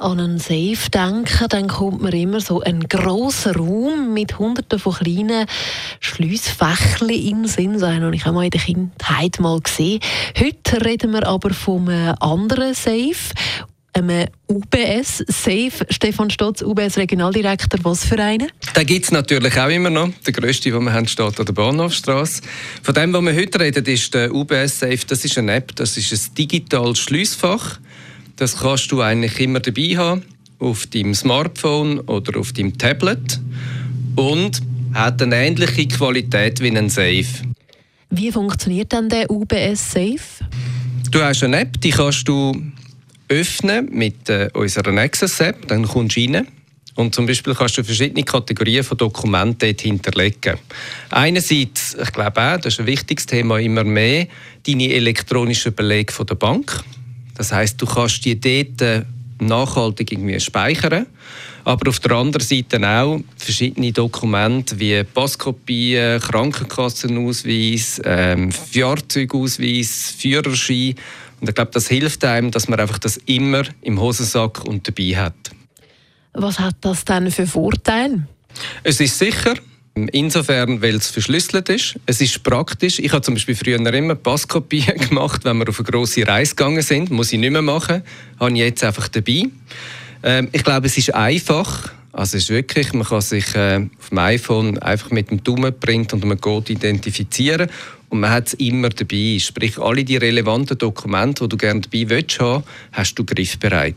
an einen Safe denke, dann kommt mir immer so ein großer Raum mit hunderten von kleinen Schliessfächchen den Sinn. So habe ich auch mal in der Kindheit mal gesehen. Heute reden wir aber von einem anderen Safe einem UBS-Safe. Stefan Stotz, UBS-Regionaldirektor, was für einen? Den gibt es natürlich auch immer noch. Der grösste, den wir haben, steht an der Bahnhofstrasse. Von dem, was wir heute reden, ist der UBS-Safe. Das ist eine App, das ist ein digitales Schliessfach. Das kannst du eigentlich immer dabei haben, auf deinem Smartphone oder auf deinem Tablet. Und hat eine ähnliche Qualität wie ein Safe. Wie funktioniert dann der UBS-Safe? Du hast eine App, die kannst du öffnen mit äh, unserer Nexus-App. Dann kommst du rein. Und zum Beispiel kannst du verschiedene Kategorien von Dokumenten dort hinterlegen. Einerseits, ich glaube auch, das ist ein wichtiges Thema, immer mehr, deine elektronischen Belege von der Bank. Das heißt, du kannst die dort nachhaltig irgendwie speichern. Aber auf der anderen Seite auch verschiedene Dokumente wie Passkopien, Krankenkassenausweis, ähm, Fahrzeugausweis, Führerschein. Und ich glaube, das hilft einem, dass man einfach das immer im Hosensack und dabei hat. Was hat das denn für Vorteile? Es ist sicher, Insofern, weil es verschlüsselt ist. Es ist praktisch. Ich habe zum Beispiel früher immer Passkopien gemacht, wenn wir auf eine grosse Reise gegangen sind. Muss ich nicht mehr machen. Habe ich jetzt einfach dabei. Ähm, ich glaube, es ist einfach. Also es ist wirklich, man kann sich äh, auf dem iPhone einfach mit dem Daumenprint und einem Code identifizieren und man hat es immer dabei. Sprich, alle die relevanten Dokumente, die du gerne dabei willst, hast du griffbereit.